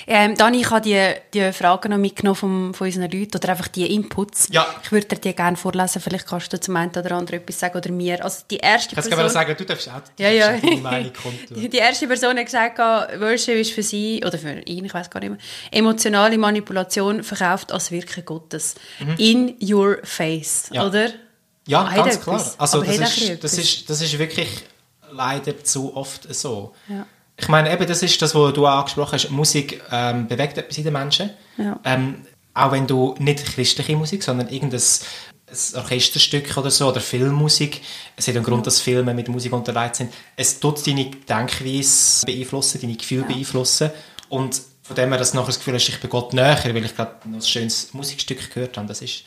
Ähm, Dani, ich habe die, die Fragen noch mitgenommen vom, von unseren Leuten oder einfach die Inputs. Ja. Ich würde dir die gerne vorlesen. Vielleicht kannst du zum einen oder anderen etwas sagen oder mir. Also die erste Ich kann Person... sagen, du darfst auch, Ja, ja. Meinung. Die, erste Person hat gesagt, ah, Worship ist für sie, oder für ihn, ich weiß gar nicht mehr, emotionale Manipulation verkauft als Wirken Gottes. In your face, Mhm. Ja. oder? Ja, Hat ganz klar. Also das ist, das, ist, das ist wirklich leider zu oft so. Ja. Ich meine, eben, das ist das, was du angesprochen hast. Musik ähm, bewegt etwas in den Menschen. Ja. Ähm, auch wenn du nicht christliche Musik, sondern irgendein ein Orchesterstück oder so, oder Filmmusik. Es hat einen Grund, dass Filme mit Musik unterlegt sind. Es tut deine Denkweise beeinflussen, deine Gefühle beeinflussen. Und von dem her, dass du nachher das Gefühl hast, ich bin Gott näher, weil ich gerade noch ein schönes Musikstück gehört habe. Das ist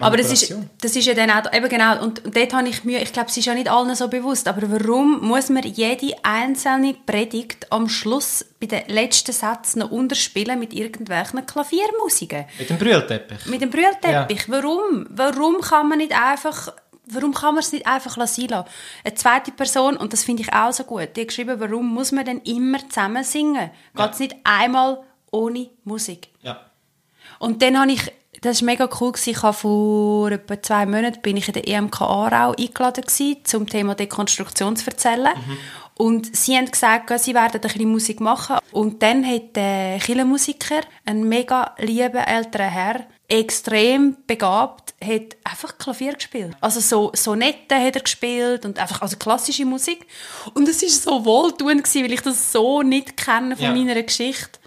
Aber das ist, das ist ja dann auch, eben genau, und, und dort habe ich Mühe, ich glaube, es ist ja nicht allen so bewusst, aber warum muss man jede einzelne Predigt am Schluss bei den letzten Sätzen noch unterspielen mit irgendwelchen Klaviermusiken? Mit dem Brühlteppich. Mit dem Brühlteppich. Warum? Warum kann man nicht einfach, warum kann man es nicht einfach sein lassen? Eine zweite Person, und das finde ich auch so gut, die hat geschrieben, warum muss man denn immer zusammen singen? Geht es nicht einmal ohne Musik? Ja. Und dann habe ich, das war mega cool, ich habe vor etwa zwei Monaten bin ich in der EMK Aarau eingeladen gewesen, zum Thema Dekonstruktion zu erzählen. Und sie haben gesagt, sie werden ein bisschen Musik machen. Und dann hat der Kirchenmusiker, ein mega lieber älterer Herr, extrem begabt, hat einfach Klavier gespielt. Also so Sonetten hat er gespielt und einfach also klassische Musik. Und es ist so wohltuend gewesen, weil ich das so nicht kenne von Ja. meiner Geschichte.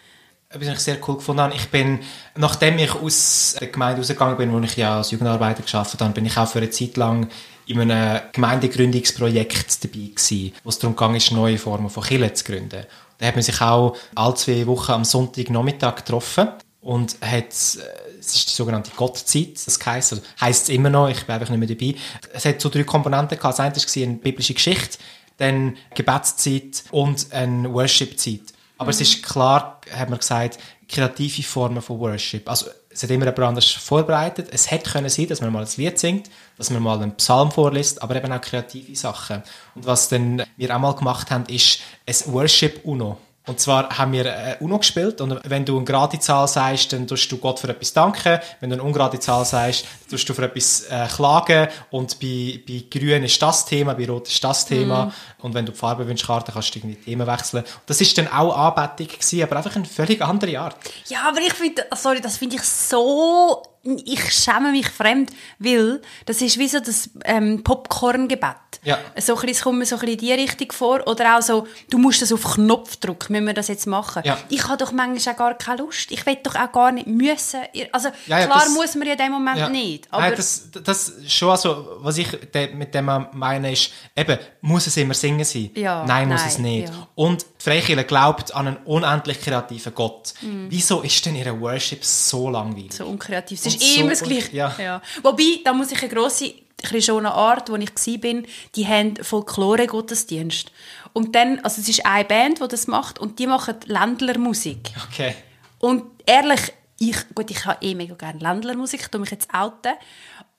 Was ich sehr cool gefunden habe, ich bin, nachdem ich aus der Gemeinde rausgegangen bin, wo ich ja als Jugendarbeiter gearbeitet habe, bin ich auch für eine Zeit lang in einem Gemeindegründungsprojekt dabei gewesen, wo es darum ging, neue Formen von Kirchen zu gründen. Da hat man sich auch alle zwei Wochen am Sonntagnachmittag getroffen und hat, es ist die sogenannte Gottzeit, das heisst, also heisst es immer noch, ich bin einfach nicht mehr dabei. Es hat so drei Komponenten gehabt. Das eine war eine biblische Geschichte, dann Gebetszeit und eine Worship-Zeit. Aber es ist klar, hat man gesagt, kreative Formen von Worship. Also, es hat immer jemand anders vorbereitet. Es hätte können sein, dass man mal ein Lied singt, dass man mal einen Psalm vorliest, aber eben auch kreative Sachen. Und was dann wir auch mal gemacht haben, ist ein Worship Uno. Und zwar haben wir äh, Uno gespielt und wenn du eine gerade Zahl sagst, dann tust du Gott für etwas danken. Wenn du eine ungerade Zahl sagst, dann tust du für etwas äh, klagen. Und bei, bei grün ist das Thema, bei rot ist das Thema. Und wenn du die Farbe wünschst, Karte, kannst du irgendwie Themen wechseln. Das ist dann auch Anbetung gewesen, aber einfach eine völlig andere Art. Ja, aber ich finde, sorry, das finde ich so, ich schäme mich fremd, weil das ist wie so das ähm, Popcorn-Gebet. Ja. So ein bisschen, es kommt mir so ein bisschen in die Richtung vor. Oder auch so, du musst das auf Knopfdruck, müssen wir das jetzt machen. Ja. Ich habe doch manchmal auch gar keine Lust. Ich will doch auch gar nicht müssen. Also Ja, klar das- muss man ja in dem Moment nicht. Aber Nein, das, das schon, also, was ich de, mit dem meine, ist, eben, muss es immer singen sein? Ja, nein, muss nein, es nicht. Und die Freikirche glaubt an einen unendlich kreativen Gott. Mhm. Wieso ist denn ihre Worship so langweilig? so unkreativ. Es ist eh so immer das Gleiche. ja. Wobei, da muss ich eine grosse Krishona Art, wo ich bin, die haben Folklore-Gottesdienst. Und dann, also es ist eine Band, die das macht und die machen Ländlermusik. Okay. Und ehrlich, ich, gut, ich habe eh mega gerne Ländlermusik, ich tue mich jetzt outen.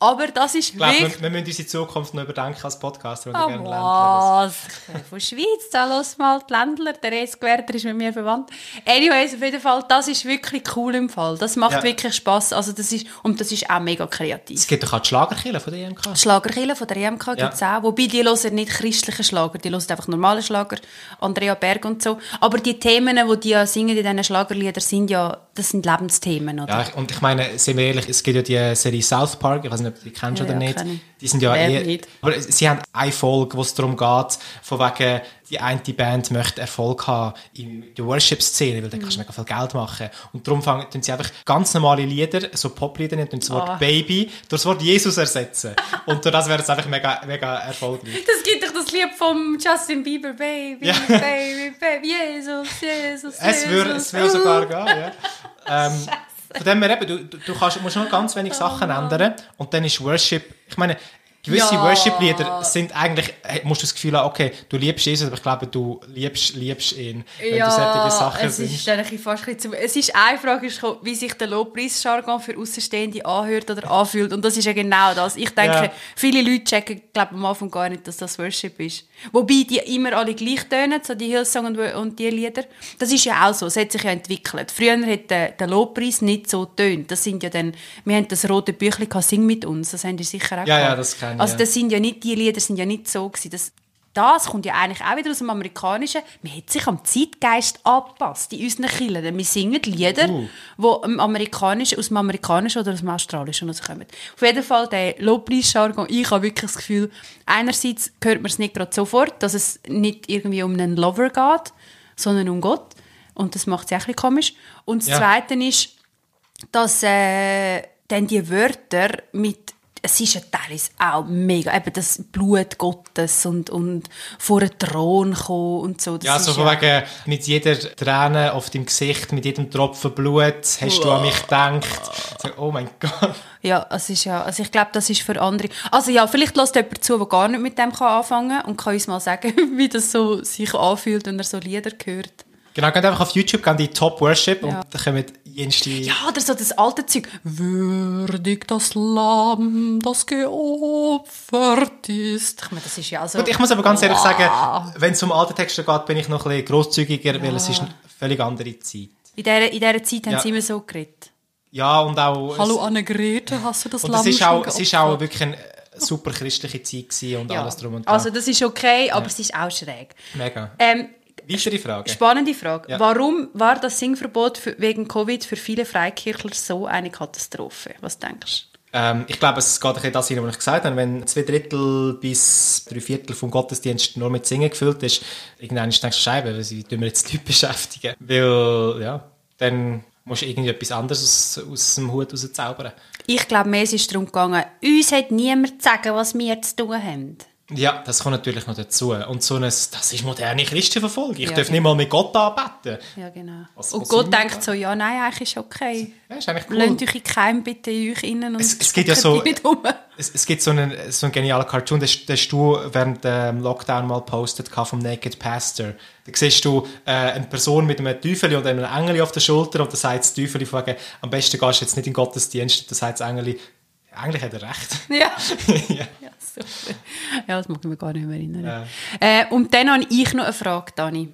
Aber das ist Ich glaube, wirklich... wir, wir müssen unsere Zukunft noch überdenken als Podcaster. Ah, oder gerne Ländler. bin von Schweiz, da los mal die Ländler. Der Reis Gewerter ist mit mir verwandt. Anyways, auf jeden Fall, das ist wirklich cool im Fall. Das macht Ja. wirklich Spass. Also das ist, und das ist auch mega kreativ. Es gibt doch auch die Schlagerkille von der EMK. Die Schlagerkille von der EMK Ja. gibt es auch. Wobei, die hören nicht christliche Schlager, die hören einfach normale Schlager, Andrea Berg und so. Aber die Themen, die die ja singen in diesen Schlagerliedern, sind ja, das sind Lebensthemen, oder? Ja, und ich meine, sind wir ehrlich, es gibt ja die Serie South Park, ich weiß nicht, ob du die kennst Ja, oder ja, nicht. Die sind ja Wer eher, nicht? aber sie haben eine Folge, wo es darum geht, von wegen, die eine Band möchte Erfolg haben in der Worship-Szene, weil da kannst du mega viel Geld machen. Und darum fangen sie einfach ganz normale Lieder, so Poplieder, nicht das Wort Ah. Baby, durch das Wort Jesus ersetzen. und durch das wäre es einfach mega, mega erfolgreich. Das gibt doch das Lied vom Justin Bieber, Baby, Ja. Baby, Baby, Jesus, Jesus, Es würde, Jesus. es würde sogar gehen, ja. Ähm, von dem her eben, du, du, du kannst, musst nur ganz wenig Sachen ändern und dann ist Worship, ich meine, gewisse Ja. Worship-Lieder sind eigentlich, hey, musst du das Gefühl haben, okay, du liebst Jesus, aber ich glaube, du liebst, liebst ihn, wenn du solche Sachen es ist eigentlich fast ein bisschen Es ist eine Frage, ist wie sich der Lobpreis-Jargon für Außenstehende anhört oder anfühlt. Und das ist ja genau das. Ich denke, Ja. viele Leute checken, glaube am Anfang gar nicht, dass das Worship ist. Wobei die immer alle gleich tönen, so die Hillsong und, und die Lieder. Das ist ja auch so. Es hat sich ja entwickelt. Früher hat der, der Lobpreis nicht so tönt. Das sind ja dann, wir haben das rote Büchlein gehabt, «Sing mit uns». Das haben die sicher auch Ja, ja, gehabt. das kenn ich, Also das sind ja nicht, die Lieder sind ja nicht so gewesen. Das, das kommt ja eigentlich auch wieder aus dem Amerikanischen. Man hat sich am Zeitgeist angepasst in unseren Kirchen. Wir singen Lieder, Uh. die im Amerikanischen, aus dem Amerikanischen oder aus dem Australischen rauskommen. Auf jeden Fall der Lobpreis-Jargon. Ich habe wirklich das Gefühl, einerseits hört man es nicht gerade sofort, dass es nicht irgendwie um einen Lover geht, sondern um Gott. Und das macht es auch ein bisschen komisch. Und das Ja. Zweite ist, dass äh, dann die Wörter mit es ist ja teilweise auch mega, eben das Blut Gottes und, und vor den Thron kommen und so. Das Ja, so von wegen, mit jeder Träne auf deinem Gesicht, mit jedem Tropfen Blut, hast du an mich gedacht. So, oh mein Gott. Ja, es ist ja, also ich glaube, das ist für andere. Also ja, vielleicht lässt jemand zu, der gar nicht mit dem kann anfangen kann und kann uns mal sagen, wie das so sich anfühlt, wenn er so Lieder hört. Genau, geht einfach auf YouTube, gehen die Top Worship Ja. und da kommen jenste... Ja, oder so das alte Zeug. Würdig das Lamm, das geopfert ist. Ich meine, das ist ja so... Gut, ich muss aber ganz ehrlich sagen, wenn es um alte Texte geht, bin ich noch ein bisschen grosszügiger, weil es ist eine völlig andere Zeit. In dieser, in dieser Zeit haben Ja. sie immer so geredet. Ja, und auch... Hallo Annegrethe, hast du das und Lamm es ist auch, es ist auch wirklich eine super christliche Zeit und Ja. alles drum und dran. Also das ist okay, aber es ist auch schräg. Mega. Ähm, Weitere Frage. spannende Frage. Ja. Warum war das Singverbot für, wegen Covid für viele Freikirchler so eine Katastrophe? Was denkst du? Ähm, ich glaube, es geht ein das was ich gesagt habe. Wenn zwei Drittel bis drei Viertel vom Gottesdienst nur mit Singen gefüllt ist, irgendwann denkst du, Scheibe, weil sie tun wir jetzt Leute beschäftigen. Weil, ja, dann musst du irgendetwas anderes aus, aus dem Hut rauszaubern. Ich glaube, mehr ist darum gegangen, uns hat niemand zu sagen, was wir zu tun haben. Ja, das kommt natürlich noch dazu. Und so ein, das ist moderne Christenverfolgung. Ich Ja, darf genau. nicht mal mit Gott anbeten. Ja, genau. Was- und was Gott denkt da? so, ja, nein, eigentlich ist okay. Ja, ist eigentlich cool. Lasst euch in Keim bitte in euch innen und Es- es gibt ja so- um. Es, es gibt so einen, so einen genialen Cartoon, den, hast du während dem Lockdown mal postet vom Naked Pastor. Da siehst du äh, eine Person mit einem Teufel und einem Engel auf der Schulter und da sagt das Teufel wegen, am besten gehst du jetzt nicht in den Gottesdienst. Da sagt das Engel, eigentlich hat er recht. Ja. ja. Ja, das mag ich mir gar nicht mehr erinnern. Äh, und dann habe ich noch eine Frage, Dani.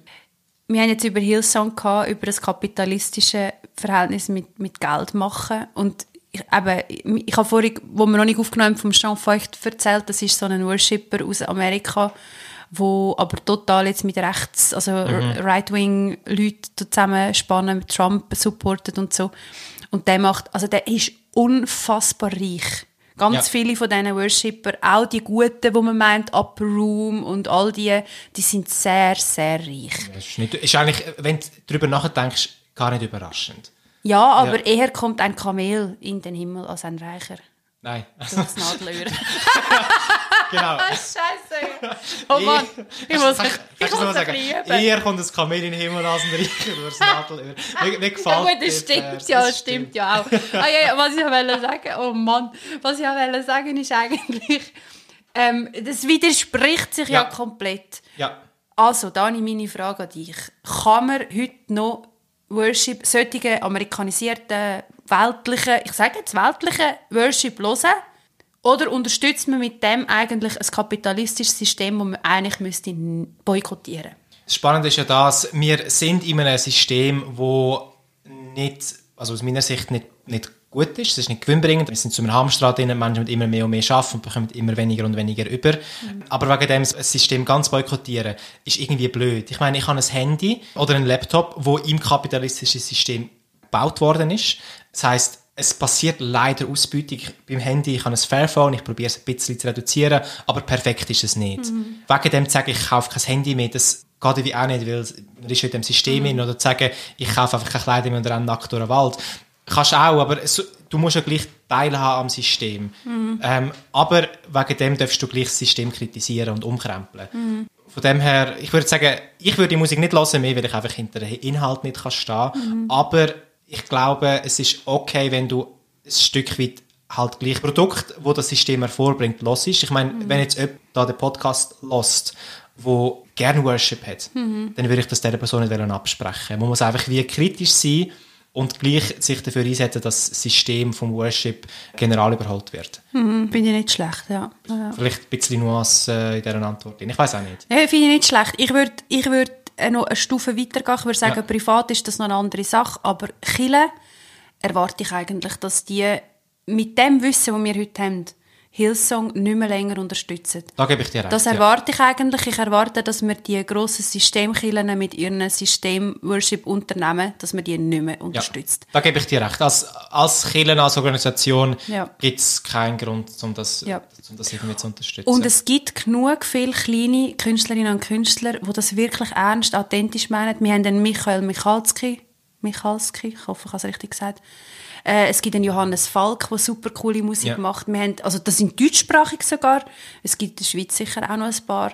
Wir haben jetzt über Hillsong gehabt, über das kapitalistische Verhältnis mit, mit Geld machen. Und ich, eben, ich habe vorhin, wo wir noch nicht aufgenommen haben, vom Jean Feucht erzählt, das ist so ein Worshipper aus Amerika, wo aber total jetzt mit rechts, also Right-Wing-Leuten zusammenspannen, mit Trump supportet und so. Und der macht, also der ist unfassbar reich Ganz Ja. viele von diesen Worshipper, auch die Guten, die man meint, Upper Room und all die, die sind sehr, sehr reich. Das ist, nicht, ist eigentlich, wenn du darüber nachdenkst, gar nicht überraschend. Ja, aber Ja. eher kommt ein Kamel in den Himmel als ein Reicher. Nein. Durchs Nadelöhr. genau. Scheiße. Oh Mann, ich muss, Kannst- ich muss sagen, eher kommt das Kamel in den Himmel als ein Reicher durchs Nadelöhr. Mir, mir gefällt Ja gut, das stimmt, Vers, ja, das das stimmt ja auch. Ah, ja, was ich wollte sagen, oh Mann, was ich wollte sagen ist eigentlich, ähm, das widerspricht sich ja, Ja. komplett. Ja. Also, Dani, meine Frage an dich. Kann man heute noch Worship, solche amerikanisierten, weltlichen, ich sage jetzt weltlichen Worship hören? Oder unterstützt man mit dem eigentlich ein kapitalistisches System, das man eigentlich müsste boykottieren Das Spannende ist ja das, wir sind in einem System, wo nicht, also aus meiner Sicht nicht, nicht gut ist, es ist nicht gewinnbringend. Wir sind zu einem Hamsterrad drin, Menschen mit immer mehr und mehr arbeiten und bekommen immer weniger und weniger über. Aber wegen dem das System ganz boykottieren, ist irgendwie blöd. Ich meine, ich habe ein Handy oder einen Laptop, wo im kapitalistischen System gebaut worden ist. Das heißt, es passiert leider Ausbeutung beim Handy. Ich habe ein Fairphone, ich probiere es ein bisschen zu reduzieren, aber perfekt ist es nicht. Wegen dem zu sagen, ich kaufe kein Handy mehr, das geht irgendwie auch nicht, weil man ist in dem System mhm. Oder zu sagen, ich kaufe einfach keine Kleider mehr und renne nackt durch den Wald. Kannst du auch, aber es, du musst ja gleich teilhaben am System. Ähm, aber wegen dem darfst du gleich das System kritisieren und umkrempeln. Von dem her, ich würde sagen, ich würde die Musik nicht hören mehr, weil ich einfach hinter dem Inhalt nicht kann stehen Aber ich glaube, es ist okay, wenn du ein Stück weit halt gleich Produkt, wo das System hervorbringt, hörst. Ich meine, wenn jetzt jemand da den Podcast lost, wo gerne Worship hat, dann würde ich das dieser Person nicht absprechen. Man muss einfach wie kritisch sein und gleich sich dafür einsetzen, dass das System vom Worship general überholt wird. Mhm, Finde ich nicht schlecht, ja. ja. Vielleicht ein bisschen Nuance äh, in dieser Antwort. Ich weiß auch nicht. Ja, finde ich nicht schlecht. Ich würde ich würd noch eine Stufe weitergehen. Ich würde sagen, Ja. privat ist das noch eine andere Sache, aber Chile erwarte ich eigentlich, dass die mit dem Wissen, das wir heute haben, Hillsong nicht mehr länger unterstützen. Da gebe ich dir recht. Das ja. erwarte ich eigentlich. Ich erwarte, dass wir die grossen Systemkillen mit ihren System-Worship-Unternehmen, dass man die nicht mehr Ja, unterstützt. da gebe ich dir recht. Als, als Kirche, als Organisation Ja. gibt es keinen Grund, um das, Ja. um das irgendwie zu unterstützen. Und es gibt genug viele kleine Künstlerinnen und Künstler, die das wirklich ernst, authentisch meinen. Wir haben den Michael Michalski, Michalski, ich hoffe, ich habe es richtig gesagt. Äh, es gibt den Johannes Falk, der super coole Musik Ja. macht. Wir haben, also das sind deutschsprachig sogar. Es gibt in der Schweiz sicher auch noch ein paar.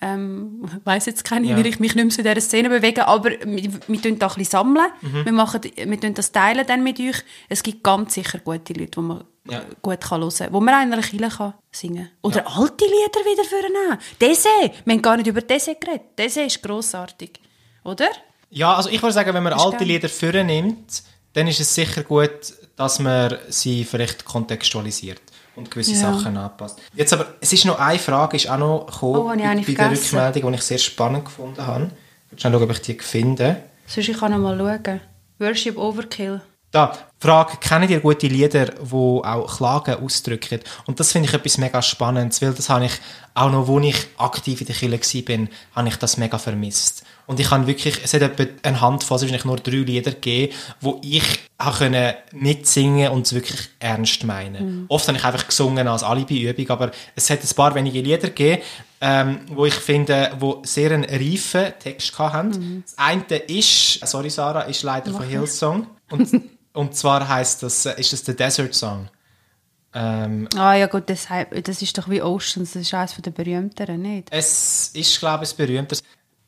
Ähm, ich weiss jetzt keine, Ja. wie ich mich nicht mehr zu dieser Szene bewege, aber wir, wir tun da ein bisschen sammeln. Mhm. Wir, machen, wir tun das teilen dann mit euch. Es gibt ganz sicher gute Leute, die man Ja. gut kann hören kann, wo man einer Kirche kann singen Oder alte Lieder wieder vornehmen. Dese, wir haben gar nicht über Dese geredet. Dese ist grossartig. Oder? Ja, also ich würde sagen, wenn man alte. Lieder vornimmt, dann ist es sicher gut, dass man sie vielleicht kontextualisiert und gewisse Ja. Sachen anpasst. Jetzt aber, es ist noch eine Frage, ist auch noch gekommen Oh, ich bei, bei der. Rückmeldung, die ich sehr spannend gefunden habe. Ich schauen, ob ich die finde. Sonst ich kann noch mal schauen. Worship Overkill. Da, die Frage, kennen ihr gute Lieder, die auch Klagen ausdrücken? Und das finde ich etwas mega Spannendes, weil das habe ich auch noch, als ich aktiv in der Kirche war, habe ich das mega vermisst. Und ich habe wirklich, es hat etwa eine Handvoll, es wahrscheinlich nur drei Lieder gegeben, wo ich auch können mitsingen und es wirklich ernst meinen. Oft habe ich einfach gesungen als Alibi-Übung, aber es hat ein paar wenige Lieder gegeben, ähm, wo ich finde, wo sehr einen reifen Text hatten. Das eine ist, sorry Sarah, ist leider von Hillsong. Und, und zwar heißt das, äh, ist das der Desert Song. Ähm, Ah ja gut, das, das ist doch wie Oceans, das ist eines der berühmteren, nicht? es ist, glaube ich, ein berühmtes.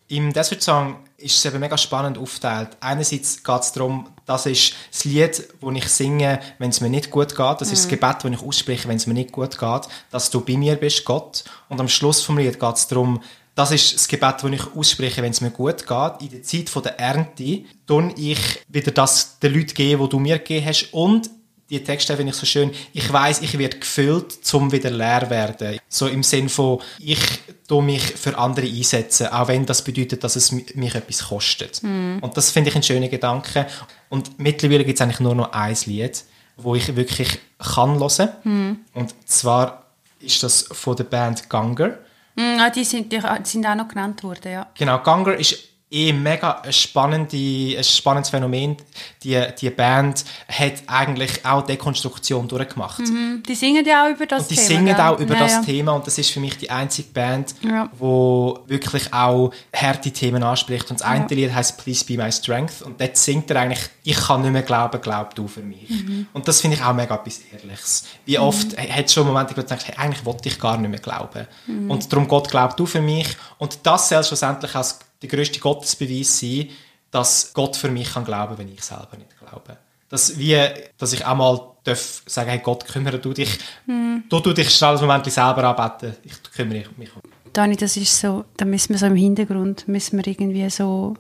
Im Desert Song ist es eben mega spannend aufgeteilt. Einerseits geht es darum, das ist das Lied, das ich singe, wenn es mir nicht gut geht. Das ist das Gebet, das ich ausspreche, wenn es mir nicht gut geht, dass du bei mir bist, Gott. Und am Schluss vom Lied geht es darum, das ist das Gebet, das ich ausspreche, wenn es mir gut geht. In der Zeit der Ernte tun ich wieder das den Leuten geben, wo du mir gegeben hast. Und die Texte finde ich so schön. Ich weiß, ich werde gefüllt, zum wieder leer werden. So im Sinn von, ich tue mich für andere einsetzen, auch wenn das bedeutet, dass es mi- mich etwas kostet. Und das finde ich ein schöner Gedanke. Und mittlerweile gibt es eigentlich nur noch ein Lied, wo ich wirklich kann hören. Und zwar ist das von der Band Ganger. Mm, ah, die, sind, die sind auch noch genannt worden, ja. Genau, Ganger ist eh mega ein, spannende, ein spannendes Phänomen. Die, die Band hat eigentlich auch Dekonstruktion durchgemacht. Mhm. Die singen ja auch über das und die Thema. singen gell? auch über ja, das ja. Thema und das ist für mich die einzige Band, Ja. wo wirklich auch harte Themen anspricht. Und das eine Lied heißt Please Be My Strength und dort singt er eigentlich, ich kann nicht mehr glauben, glaub du für mich. Mhm. Und das finde ich auch mega etwas Ehrliches. Wie oft hat es schon Momente, wo du denkst, hey, eigentlich wollte ich gar nicht mehr glauben. Mhm. Und darum Gott glaub du für mich. Und das soll schlussendlich als der grösste Gottesbeweis sein, dass Gott für mich kann glauben, wenn ich selber nicht glaube. Dass, wie, dass ich auch mal darf sagen, hey Gott, kümmere du dich. Mhm. Du, du dich schnell Moment selber anbeten. Ich kümmere mich um. Dani, das ist so, da müssen wir so im Hintergrund, müssen wir irgendwie so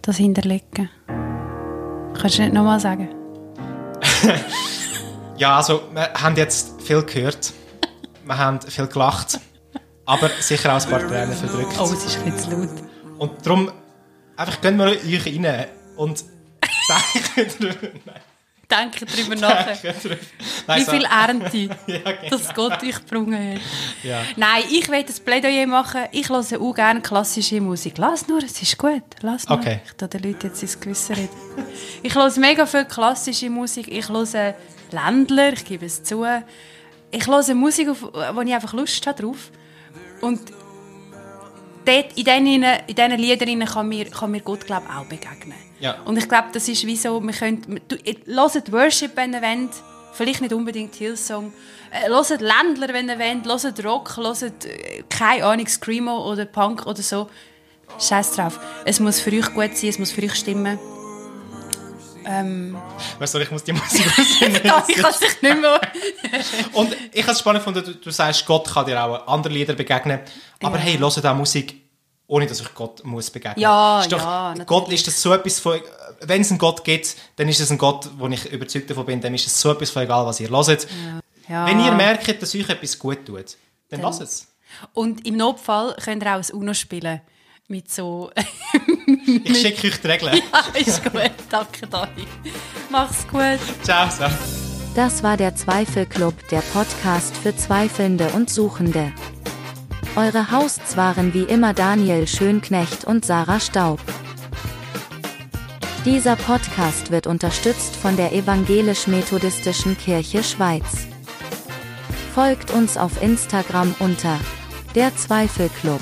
das hinterlegen. Kannst du nicht nochmal sagen? Ja, also, wir haben jetzt viel gehört. wir haben viel gelacht. Aber sicher auch ein paar Tränen verdrückt. Oh, es ist ein bisschen zu laut. Und darum, einfach gehen wir euch rein und denken drüber. Nein, Denke drüber nach. denken drüber. Nein, Wie viel Ernte, Ja, genau. dass Gott euch gebrungen hat. Ja. Nein, ich will das Plädoyer machen. Ich höre auch gerne klassische Musik. Lass nur, es ist gut. Lass nur. Okay. Ich tue den Leuten jetzt ins Gewissen reden. Ich höre mega viel klassische Musik. Ich höre Ländler, ich gebe es zu. Ich höre Musik, auf wo ich einfach Lust habe drauf. Und dort, in diesen, in diesen Liedern kann mir, kann mir Gott glaub, auch begegnen. Ja. Und ich glaube, das ist wie so, wir können, du, hört Worship, wenn ihr wollt, vielleicht nicht unbedingt Hillsong, äh, hört Ländler, wenn ihr wollt, hört Rock, hört, äh, keine Ahnung, Screamo oder Punk oder so. Scheiß drauf. Es muss für euch gut sein, es muss für euch stimmen. Ähm, Weißt du, ich muss die Musik aussehen. das kann sich nicht mehr... Und ich habe es spannend gefunden, du, du sagst, Gott kann dir auch andere Lieder begegnen. Aber Ja. hey, hört auch Musik, ohne dass ich Gott muss begegnen. Ja, ist doch, ja. Gott ist das so etwas von, wenn es einen Gott gibt, dann ist es ein Gott, wo ich überzeugt davon bin, dann ist es so etwas von egal, was ihr hört. Ja. Wenn ihr merkt, dass euch etwas gut tut, dann Dann- lasst es. Und im Notfall könnt ihr auch ein UNO spielen. Mit so... Ich schicke euch die Regeln. ist gut, danke Dani. Mach's gut. Ciao. Sarah. Das war der Zweifelclub, der Podcast für Zweifelnde und Suchende. Eure Hosts waren wie immer Daniel Schönknecht und Sarah Staub. Dieser Podcast wird unterstützt von der Evangelisch-Methodistischen Kirche Schweiz. Folgt uns auf Instagram unter der Zweifelclub.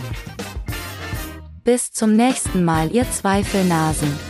Bis zum nächsten Mal, ihr Zweifelnasen.